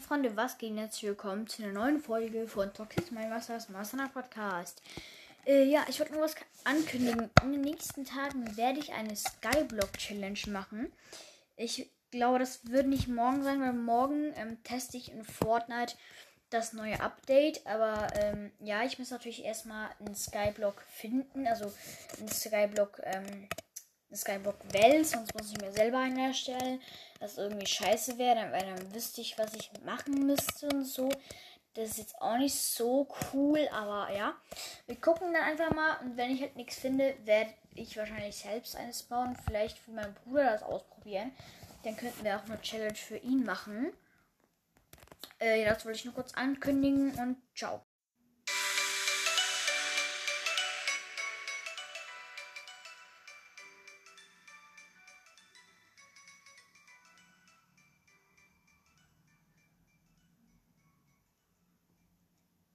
Freunde, was geht jetzt? Willkommen zu einer neuen Folge von Toxic My Masters Master Podcast. Äh, ja, ich wollte nur was ankündigen. In den nächsten Tagen werde ich eine Skyblock Challenge machen. Ich glaube, das wird nicht morgen sein, weil morgen ähm, teste ich in Fortnite das neue Update. Aber ähm, ja, ich muss natürlich erstmal einen Skyblock finden. Also einen Skyblock, ähm, eine Skyblock Welt, sonst muss ich mir selber einen erstellen. Das irgendwie scheiße wäre, weil dann wüsste ich, was ich machen müsste und so. Das ist jetzt auch nicht so cool, aber ja. Wir gucken dann einfach mal und wenn ich halt nichts finde, werde ich wahrscheinlich selbst eines bauen. Vielleicht für meinen Bruder das ausprobieren. Dann könnten wir auch eine Challenge für ihn machen. Äh, das wollte ich nur kurz ankündigen und ciao.